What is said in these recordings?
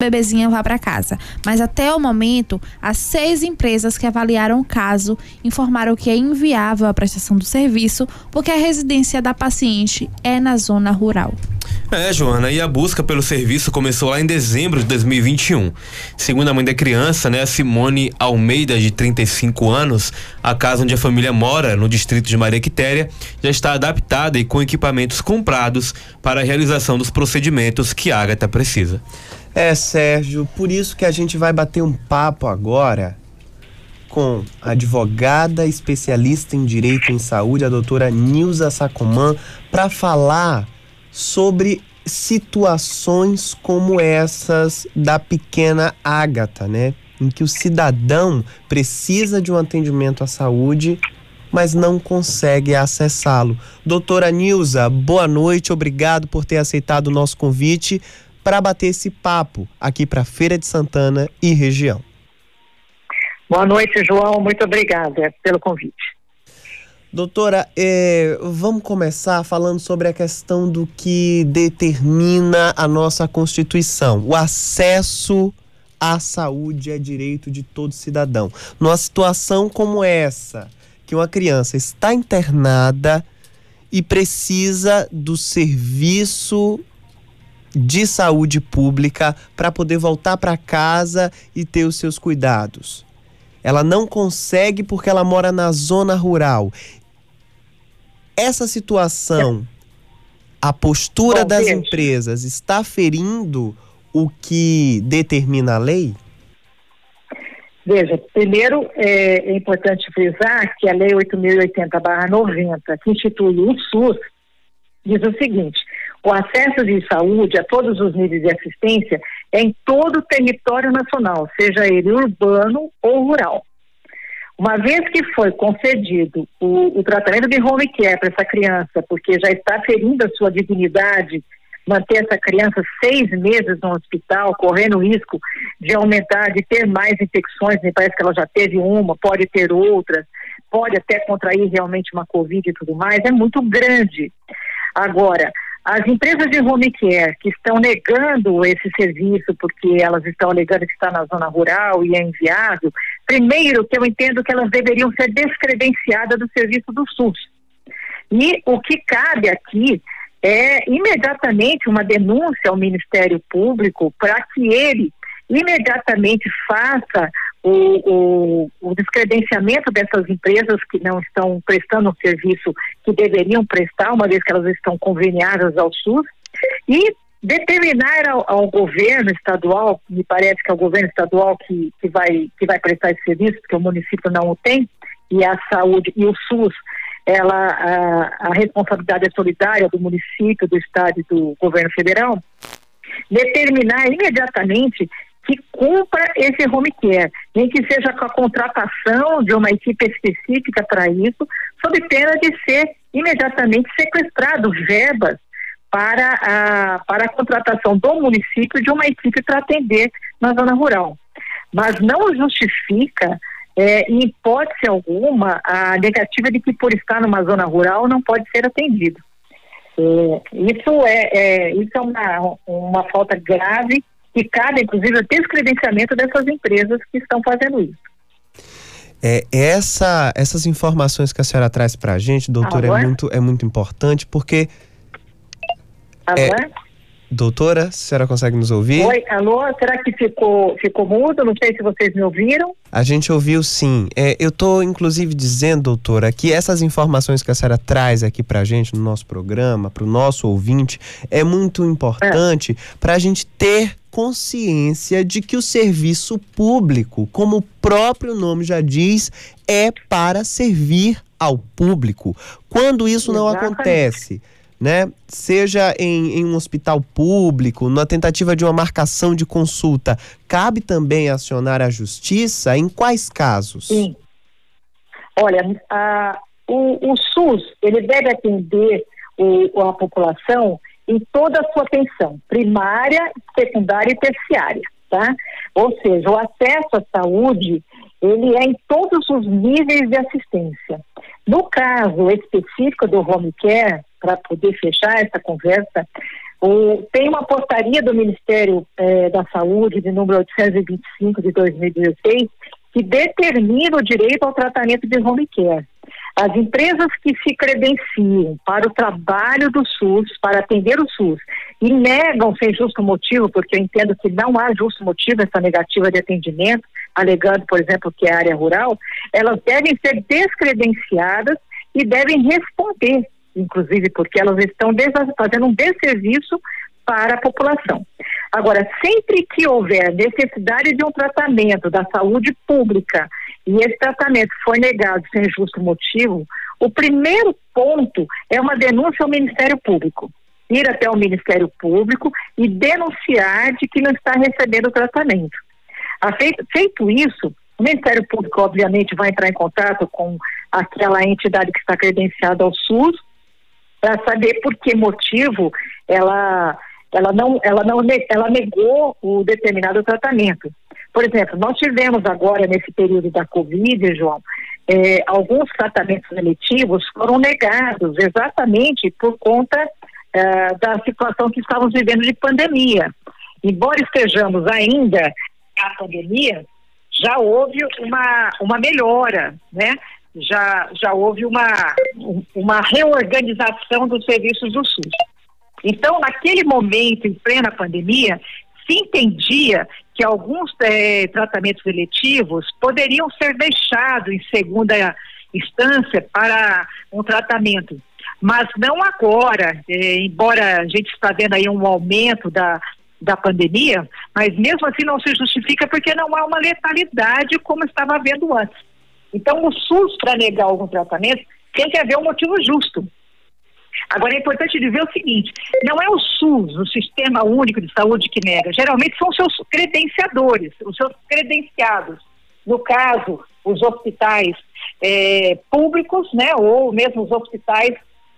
bebezinha vá para casa. Mas até o momento, as seis empresas que avaliaram o caso informaram que é inviável a prestação do serviço porque a residência da paciente é na zona rural. É, Joana, e a busca pelo serviço começou lá em dezembro de 2021. Segundo a mãe da criança, né, Simone Almeida, de 35 anos, a casa onde a família mora, no distrito de Maria Quitéria, já está adaptada e com equipamentos comprados para a realização dos procedimentos que a Agatha precisa. É, Sérgio, por isso que a gente vai bater um papo agora com a advogada especialista em direito em saúde, a doutora Nilza Sacomã, para falar sobre situações como essas da pequena Ágata, né? Em que o cidadão precisa de um atendimento à saúde, mas não consegue acessá-lo. Doutora Nilza, boa noite, obrigado por ter aceitado o nosso convite para bater esse papo aqui para Feira de Santana e região. Boa noite, João. Muito obrigada pelo convite. Doutora, eh, vamos começar falando sobre a questão do que determina a nossa Constituição. O acesso à saúde é direito de todo cidadão. Numa situação como essa, que uma criança está internada e precisa do serviço de saúde pública para poder voltar para casa e ter os seus cuidados. Ela não consegue porque ela mora na zona rural. Essa situação, a postura Bom, das gente. empresas está ferindo o que determina a lei? Veja, primeiro é, é importante frisar que a Lei 8.080-90, que institui o SUS, diz o seguinte: o acesso de saúde a todos os níveis de assistência é em todo o território nacional, seja ele urbano ou rural. Uma vez que foi concedido o, o tratamento de home care para essa criança, porque já está ferindo a sua dignidade, manter essa criança seis meses no hospital, correndo risco de aumentar, de ter mais infecções, me parece que ela já teve uma, pode ter outras, pode até contrair realmente uma Covid e tudo mais, é muito grande. Agora, as empresas de home care que estão negando esse serviço porque elas estão alegando que está na zona rural e é inviável, primeiro que eu entendo que elas deveriam ser descredenciadas do serviço do SUS. E o que cabe aqui é imediatamente uma denúncia ao Ministério Público para que ele imediatamente faça o, o, o, descredenciamento dessas empresas que não estão prestando o serviço que deveriam prestar, uma vez que elas estão conveniadas ao SUS, e determinar ao, ao governo estadual, me parece que é o governo estadual que, que, vai, que vai prestar esse serviço, porque o município não o tem, e a saúde e o SUS, ela, a, a responsabilidade é solidária do município, do estado e do governo federal, determinar imediatamente que cumpra esse home care, nem que seja com a contratação de uma equipe específica para isso, sob pena de ser imediatamente sequestrado verbas para a, para a contratação do município de uma equipe para atender na zona rural. Mas não justifica, é, em hipótese alguma, a negativa de que por estar numa zona rural não pode ser atendido. É, isso é, é, isso é uma, uma falta grave e cabe, inclusive, o descredenciamento dessas empresas que estão fazendo isso. É, essa, essas informações que a senhora traz para a gente, doutora, é muito, é muito importante porque. Alô? É, Doutora, a senhora consegue nos ouvir? Oi, alô, será que ficou, ficou mudo? Não sei se vocês me ouviram. A gente ouviu sim. É, eu estou, inclusive, dizendo, doutora, que essas informações que a senhora traz aqui para a gente no nosso programa, para o nosso ouvinte, é muito importante é. para a gente ter consciência de que o serviço público, como o próprio nome já diz, é para servir ao público. Quando isso Exatamente. não acontece né? Seja em, em, um hospital público, na tentativa de uma marcação de consulta, cabe também acionar a justiça? Em quais casos? Sim. Olha, a, o, o, SUS ele deve atender o, a população em toda a sua atenção, primária, secundária e terciária, tá? Ou seja, o acesso à saúde ele é em todos os níveis de assistência. No caso específico do home care, para poder fechar essa conversa, O, tem uma portaria do Ministério eh, da Saúde, de número 825 de 2016, que determina o direito ao tratamento de home care. As empresas que se credenciam para o trabalho do SUS, para atender o SUS, e negam sem justo motivo, porque eu entendo que não há justo motivo essa negativa de atendimento, alegando, por exemplo, que é área rural, elas devem ser descredenciadas e devem responder inclusive porque elas estão fazendo um desserviço para a população. Agora, sempre que houver necessidade de um tratamento da saúde pública e esse tratamento for negado sem justo motivo, o primeiro ponto é uma denúncia ao Ministério Público. Ir até o Ministério Público e denunciar de que não está recebendo o tratamento. Feito isso, o Ministério Público, obviamente, vai entrar em contato com aquela entidade que está credenciada ao SUS para saber por que motivo ela ela não ela não ela negou o determinado tratamento. Por exemplo, nós tivemos agora nesse período da Covid, João, eh, alguns tratamentos eletivos foram negados exatamente por conta eh, da situação que estávamos vivendo de pandemia. Embora estejamos ainda na pandemia, já houve uma, uma melhora, né? já, já houve uma, uma reorganização dos serviços do SUS. Então, naquele momento, em plena pandemia, se entendia que alguns é, tratamentos eletivos poderiam ser deixados em segunda instância para um tratamento. Mas não agora, é, embora a gente está vendo aí um aumento da, da pandemia, mas mesmo assim não se justifica porque não há uma letalidade como estava havendo antes. Então, o SUS, para negar algum tratamento, tem que haver um motivo justo. Agora, é importante dizer o seguinte: não é o SUS, o Sistema Único de Saúde, que nega. Geralmente são seus credenciadores, os seus credenciados. No caso, os hospitais é, públicos, né, ou mesmo os hospitais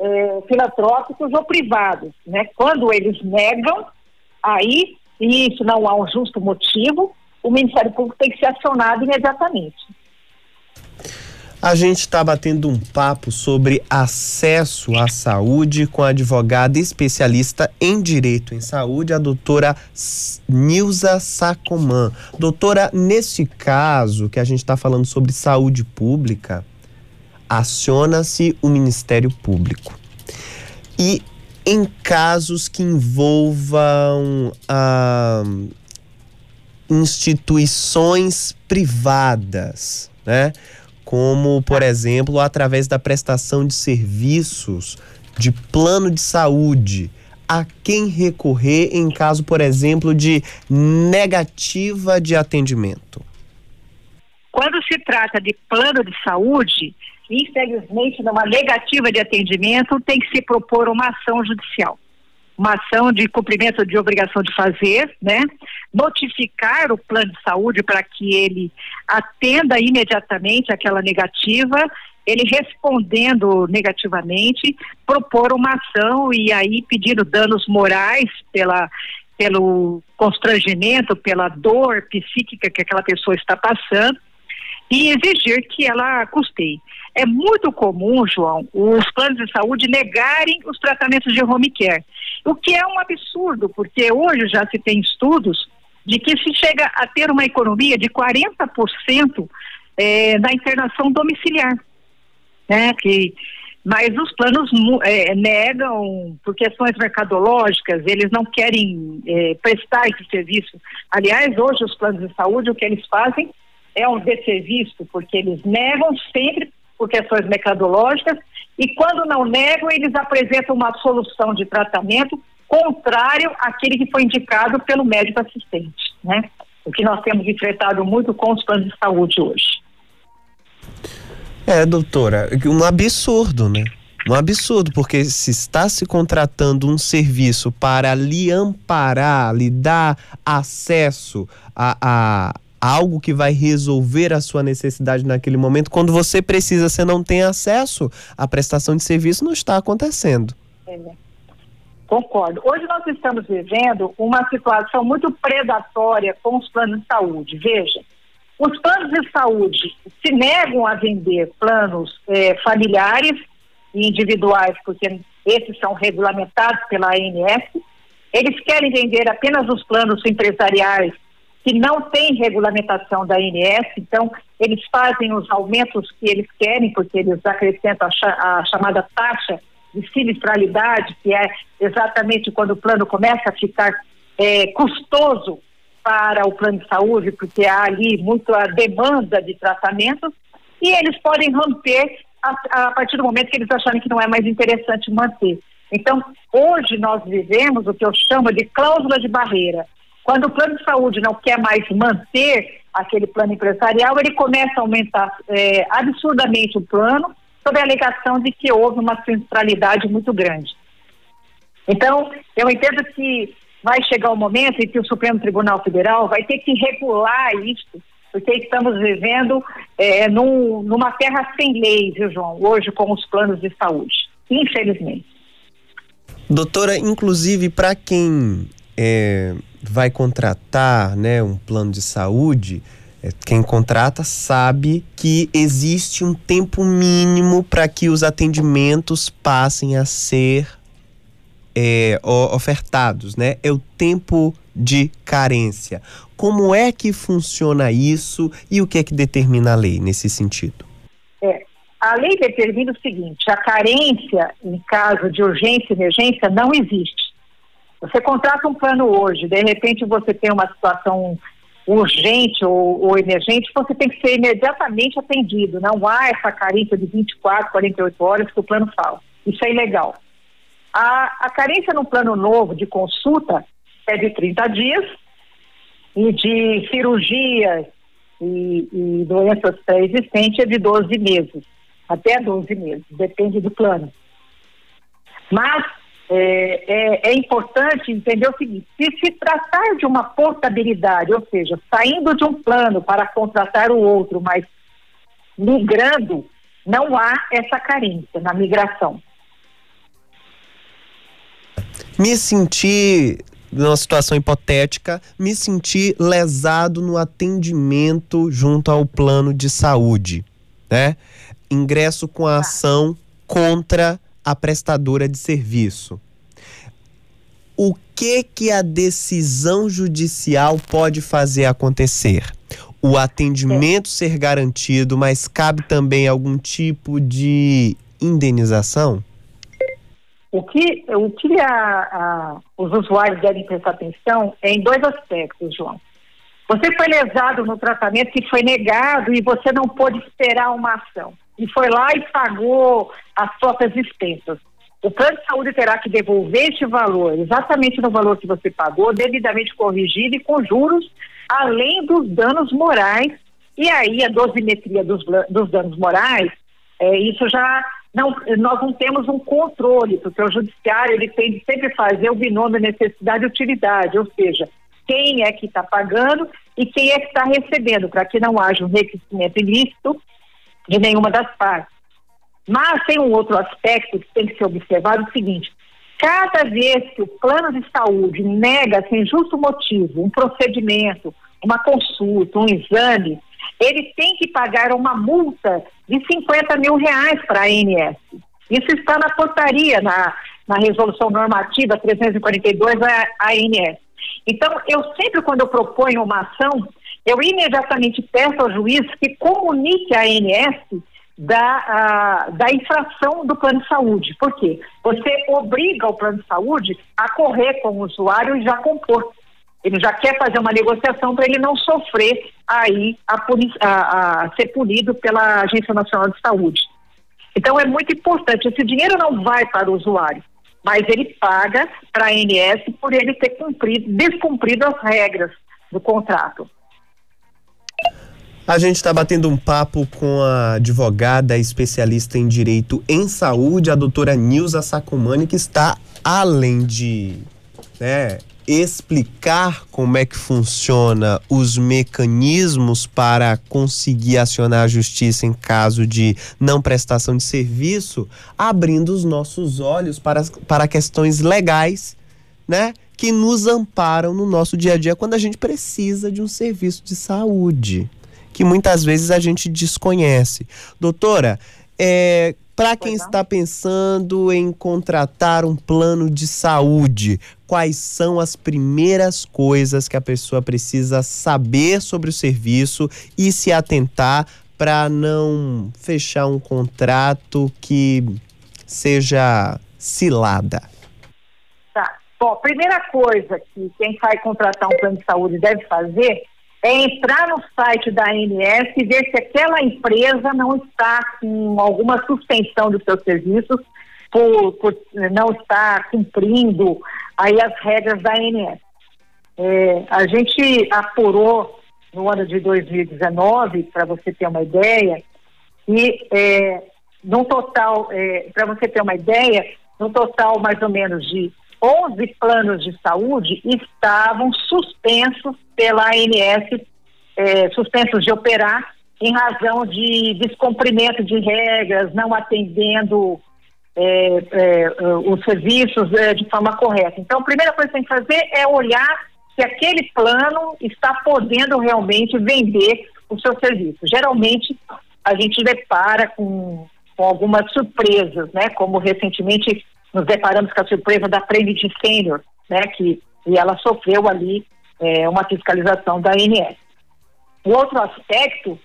é, filantrópicos ou privados. Né? Quando eles negam, aí, e isso não há um justo motivo, o Ministério Público tem que ser acionado imediatamente. A gente está batendo um papo sobre acesso à saúde com a advogada especialista em direito em saúde, a doutora Nilza Sacomã. Doutora, nesse caso que a gente está falando sobre saúde pública, aciona-se o Ministério Público. E em casos que envolvam ah, instituições privadas, né? Como, por exemplo, através da prestação de serviços de plano de saúde, a quem recorrer em caso, por exemplo, de negativa de atendimento? Quando se trata de plano de saúde, infelizmente, numa negativa de atendimento, tem que se propor uma ação judicial uma ação de cumprimento de obrigação de fazer, né? Notificar o plano de saúde para que ele atenda imediatamente aquela negativa, ele respondendo negativamente, propor uma ação e aí pedindo danos morais pela pelo constrangimento, pela dor psíquica que aquela pessoa está passando e exigir que ela custeie. É muito comum, João, os planos de saúde negarem os tratamentos de home care, o que é um absurdo, porque hoje já se tem estudos de que se chega a ter uma economia de 40% é, na internação domiciliar, né? Que, mas os planos é, negam por questões mercadológicas, eles não querem é, prestar esse serviço. Aliás, hoje os planos de saúde, o que eles fazem é um desserviço, porque eles negam sempre por questões mercadológicas e quando não negam, eles apresentam uma solução de tratamento contrário àquele que foi indicado pelo médico assistente, né? O que nós temos enfrentado muito com os planos de saúde hoje. É, doutora, um absurdo, né? Um absurdo, porque se está se contratando um serviço para lhe amparar, lhe dar acesso a, a, algo que vai resolver a sua necessidade naquele momento. Quando você precisa, você não tem acesso à prestação de serviço, não está acontecendo. É. Concordo. Hoje nós estamos vivendo uma situação muito predatória com os planos de saúde. Veja, os planos de saúde se negam a vender planos é, familiares e individuais, porque esses são regulamentados pela ANS, Eles querem vender apenas os planos empresariais que não têm regulamentação da ANS, então eles fazem os aumentos que eles querem, porque eles acrescentam a, chamada taxa de sinistralidade, que é exatamente quando o plano começa a ficar é, custoso para o plano de saúde, porque há ali muito a demanda de tratamento, e eles podem romper a, a partir do momento que eles acharem que não é mais interessante manter. Então, hoje nós vivemos o que eu chamo de cláusula de barreira. Quando o plano de saúde não quer mais manter aquele plano empresarial, ele começa a aumentar é, absurdamente o plano, sob a alegação de que houve uma centralidade muito grande. Então, eu entendo que vai chegar o um momento em que o Supremo Tribunal Federal vai ter que regular isso, porque estamos vivendo é, num, numa terra sem leis, viu, João, hoje com os planos de saúde, infelizmente. Doutora, inclusive para quem é, vai contratar né, um plano de saúde, é, quem contrata sabe que existe um tempo mínimo para que os atendimentos passem a ser é, ofertados, né? É o tempo de carência. Como é que funciona isso e o que é que determina a lei nesse sentido? É, a lei determina o seguinte: a carência em caso de urgência e emergência não existe. Você contrata um plano hoje, de repente você tem uma situação urgente ou, ou, emergente, você tem que ser imediatamente atendido. Não há essa carência de 24, 48 horas que o plano fala. Isso é ilegal. A, a carência no plano novo de consulta é de 30 dias e de cirurgias e, e doenças pré-existentes é de 12 meses, até 12 meses, depende do plano. Mas é, é, é, importante entender o seguinte: se se tratar de uma portabilidade, ou seja, saindo de um plano para contratar o outro, mas migrando, não há essa carência na migração. Me senti numa situação hipotética, me senti lesado no atendimento junto ao plano de saúde, né? Ingresso com a tá. ação contra a prestadora de serviço. O que que a decisão judicial pode fazer acontecer? O atendimento ser garantido, mas cabe também algum tipo de indenização? O que, o que a, a, os usuários devem prestar atenção é em dois aspectos, João. Você foi lesado no tratamento que foi negado e você não pôde esperar uma ação e foi lá e pagou as próprias dispensas. O plano de saúde terá que devolver este valor, exatamente no valor que você pagou, devidamente corrigido e com juros, além dos danos morais. E aí a dosimetria dos, dos danos morais, é, isso já não, nós não temos um controle, porque o judiciário ele tem de sempre fazer o binômio necessidade e utilidade, ou seja, quem é que está pagando e quem é que está recebendo, para que não haja um enriquecimento ilícito de nenhuma das partes. Mas tem um outro aspecto que tem que ser observado: o seguinte, cada vez que o plano de saúde nega sem justo motivo um procedimento, uma consulta, um exame, ele tem que pagar uma multa de 50 mil reais para a ANS. Isso está na portaria, na, na resolução normativa 342 da ANS. Então, eu sempre, quando eu proponho uma ação, eu imediatamente peço ao juiz que comunique à ANS da, da infração do plano de saúde. Por quê? Você obriga o plano de saúde a correr com o usuário e já compor. Ele já quer fazer uma negociação para ele não sofrer aí a, a, a ser punido pela Agência Nacional de Saúde. Então é muito importante. Esse dinheiro não vai para o usuário, mas ele paga para a ANS por ele ter cumprido, descumprido as regras do contrato. A gente está batendo um papo com a advogada especialista em direito em saúde, a doutora Nilza Sacomani, que está além de né, explicar como é que funciona os mecanismos para conseguir acionar a justiça em caso de não prestação de serviço, abrindo os nossos olhos para, para questões legais, né? Que nos amparam no nosso dia a dia quando a gente precisa de um serviço de saúde que muitas vezes a gente desconhece. Doutora, é, Para quem está pensando em contratar um plano de saúde, quais são as primeiras coisas que a pessoa precisa saber sobre o serviço e se atentar para não fechar um contrato que seja cilada? Tá. Bom, primeira coisa que quem vai contratar um plano de saúde deve fazer é entrar no site da ANS e ver se aquela empresa não está com alguma suspensão dos seus serviços por, por não estar cumprindo aí as regras da ANS. É, a gente apurou no ano de 2019, para você ter uma ideia, e é, no total, é, para você ter uma ideia, no total mais ou menos de 11 planos de saúde estavam suspensos pela ANS, é, suspensos de operar em razão de descumprimento de regras, não atendendo é, é, os serviços é, de forma correta. Então, a primeira coisa que tem que fazer é olhar se aquele plano está podendo realmente vender o seu serviço. Geralmente, a gente depara com, com algumas surpresas, né? Como recentemente nos deparamos com a surpresa da Trinity Senior, né? Que, e ela sofreu ali é, uma fiscalização da ANS. O outro aspecto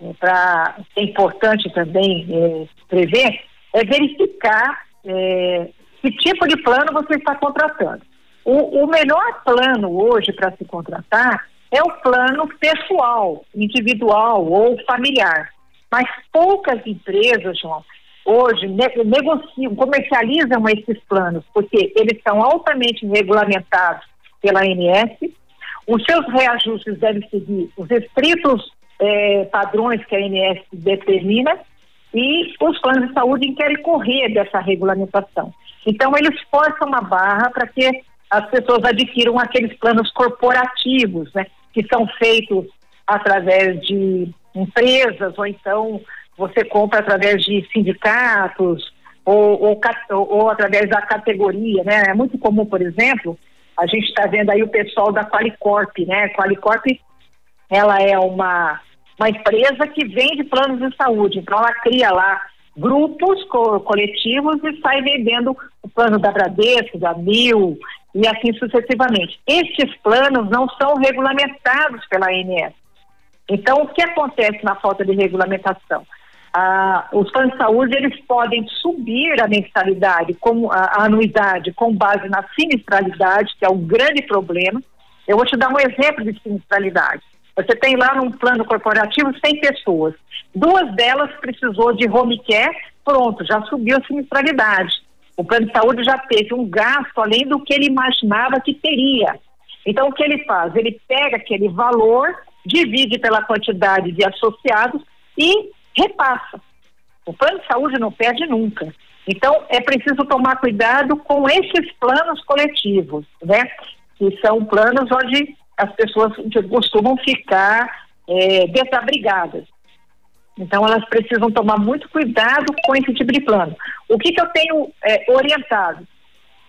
é, é importante também é, prever é verificar é, que tipo de plano você está contratando. O, o melhor plano hoje para se contratar é o plano pessoal, individual ou familiar. Mas poucas empresas, João, hoje negociam, comercializam esses planos, porque eles são altamente regulamentados pela ANS. Os seus reajustes devem seguir os estritos eh, padrões que a ANS determina e os planos de saúde querem correr dessa regulamentação. Então, eles forçam uma barra para que as pessoas adquiram aqueles planos corporativos, né, que são feitos através de empresas, ou então você compra através de sindicatos, ou, ou, ou através da categoria, né? É muito comum, por exemplo, a gente está vendo aí o pessoal da Qualicorp, né? Qualicorp, ela é uma, uma empresa que vende planos de saúde, então ela cria lá grupos co coletivos e sai vendendo o plano da Bradesco, da Mil e assim sucessivamente. Estes planos não são regulamentados pela ANS. Então, o que acontece na falta de regulamentação? Ah, os planos de saúde eles podem subir a mensalidade, como a, a anuidade, com base na sinistralidade, que é um grande problema. Eu vou te dar um exemplo de sinistralidade. Você tem lá num plano corporativo 100 pessoas. Duas delas precisou de home care, pronto, já subiu a sinistralidade. O plano de saúde já teve um gasto além do que ele imaginava que teria. Então, o que ele faz? Ele pega aquele valor, divide pela quantidade de associados e repassa. O plano de saúde não perde nunca. Então, é preciso tomar cuidado com esses planos coletivos, né? Que são planos onde as pessoas costumam ficar é, desabrigadas. Então, elas precisam tomar muito cuidado com esse tipo de plano. O que, que eu tenho é, orientado?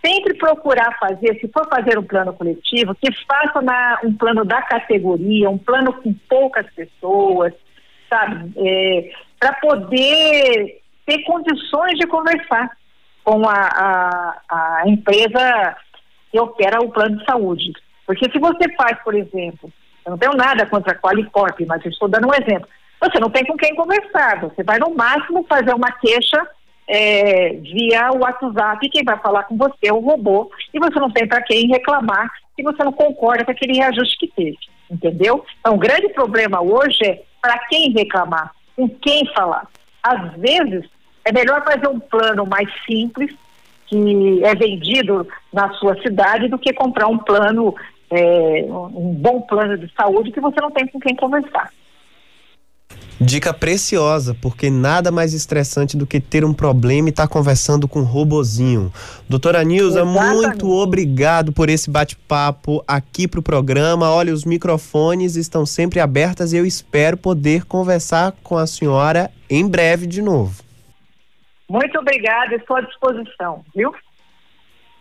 Sempre procurar fazer, se for fazer um plano coletivo, que faça na, um plano da categoria, um plano com poucas pessoas, sabe? É, Para poder ter condições de conversar com a, a, a empresa que opera o plano de saúde. Porque se você faz, por exemplo, eu não tenho nada contra a Qualicorp, mas estou dando um exemplo. Você não tem com quem conversar, você vai no máximo fazer uma queixa é, via o WhatsApp, quem vai falar com você é o robô, e você não tem para quem reclamar se você não concorda com aquele reajuste que teve, entendeu? Então, o grande problema hoje é para quem reclamar, com quem falar. Às vezes, é melhor fazer um plano mais simples, que é vendido na sua cidade, do que comprar um plano é, um bom plano de saúde que você não tem com quem conversar. Dica preciosa, porque nada mais estressante do que ter um problema e estar tá conversando com um robozinho. Doutora Nilza, muito obrigado por esse bate-papo aqui para o programa. Olha, os microfones estão sempre abertos e eu espero poder conversar com a senhora em breve de novo. Muito obrigada, estou à disposição, viu?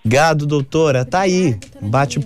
Gado, doutora, tá aí. Bate